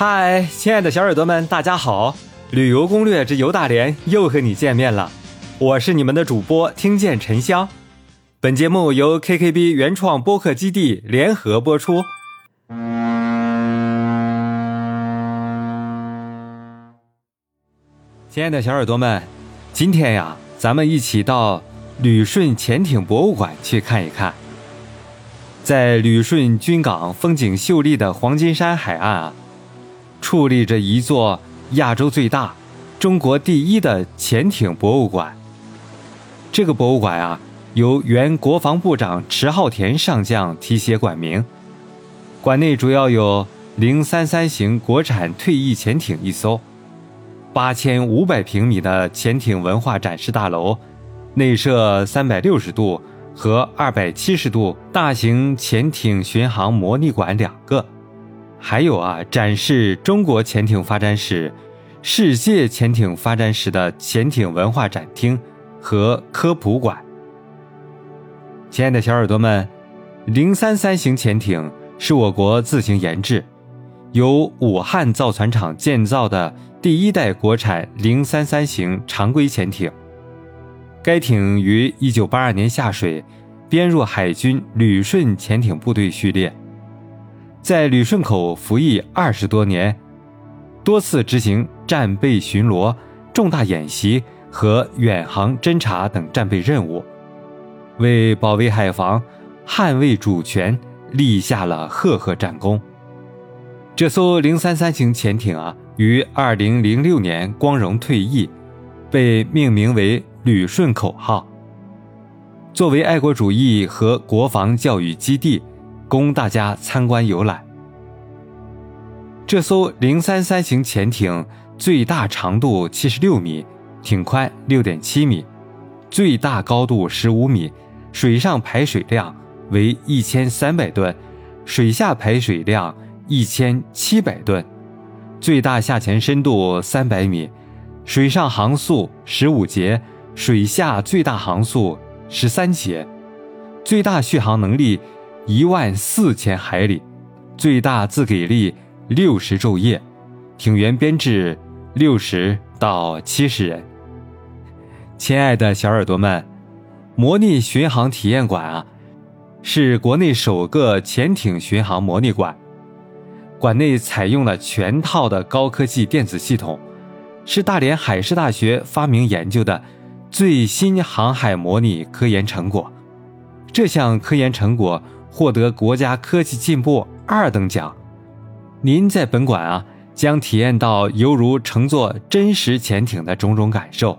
嗨，亲爱的小耳朵们，大家好！旅游攻略之游大连又和你见面了，我是你们的主播听见沉香。本节目由 KKB 原创播客基地联合播出。亲爱的小耳朵们，今天呀，咱们一起到旅顺潜艇博物馆去看一看。在旅顺军港风景秀丽的黄金山海岸啊。矗立着一座亚洲最大、中国第一的潜艇博物馆。这个博物馆啊，由原国防部长迟浩田上将题写馆名。馆内主要有零三三型国产退役潜艇一艘，八千五百平米的潜艇文化展示大楼，内设三百六十度和二百七十度大型潜艇巡航模拟馆两个。还有啊，展示中国潜艇发展史、世界潜艇发展史的潜艇文化展厅和科普馆。亲爱的小耳朵们，零三三型潜艇是我国自行研制，由武汉造船厂建造的第一代国产零三三型常规潜艇。该艇于一九八二年下水，编入海军旅顺潜艇部队序列。在旅顺口服役二十多年，多次执行战备巡逻、重大演习和远航侦察等战备任务，为保卫海防、捍卫主权立下了赫赫战功。这艘零三三型潜艇啊，于二零零六年光荣退役，被命名为“旅顺口号”，作为爱国主义和国防教育基地。供大家参观游览。这艘零三三型潜艇最大长度七十六米，艇宽六点七米，最大高度十五米，水上排水量为一千三百吨，水下排水量一千七百吨，最大下潜深度三百米，水上航速十五节，水下最大航速十三节，最大续航能力。一万四千海里，最大自给力六十昼夜，艇员编制六十到七十人。亲爱的小耳朵们，模拟巡航体验馆啊，是国内首个潜艇巡航模拟馆。馆内采用了全套的高科技电子系统，是大连海事大学发明研究的最新航海模拟科研成果。这项科研成果。获得国家科技进步二等奖。您在本馆啊，将体验到犹如乘坐真实潜艇的种种感受。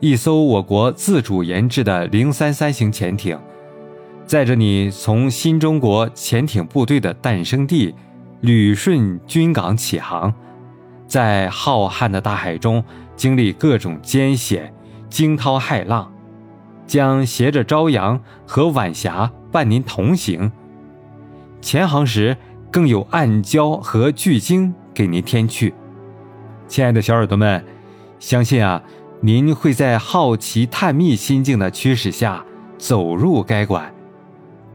一艘我国自主研制的零三三型潜艇，载着你从新中国潜艇部队的诞生地旅顺军港起航，在浩瀚的大海中经历各种艰险、惊涛骇浪，将携着朝阳和晚霞。伴您同行，潜航时更有暗礁和巨鲸给您添趣。亲爱的小耳朵们，相信啊，您会在好奇探秘心境的驱使下走入该馆，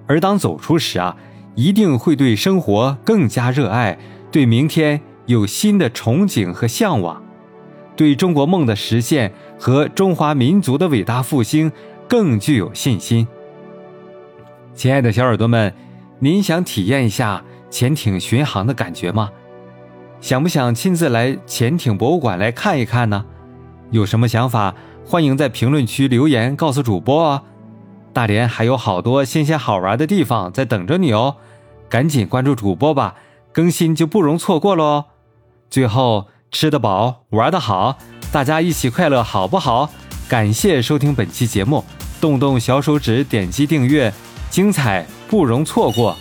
而当走出时啊，一定会对生活更加热爱，对明天有新的憧憬和向往，对中国梦的实现和中华民族的伟大复兴更具有信心。亲爱的小耳朵们，您想体验一下潜艇巡航的感觉吗？想不想亲自来潜艇博物馆来看一看呢？有什么想法，欢迎在评论区留言告诉主播哦。大连还有好多新鲜好玩的地方在等着你哦，赶紧关注主播吧，更新就不容错过喽。最后，吃得饱，玩得好，大家一起快乐好不好？感谢收听本期节目，动动小手指点击订阅。精彩不容错过。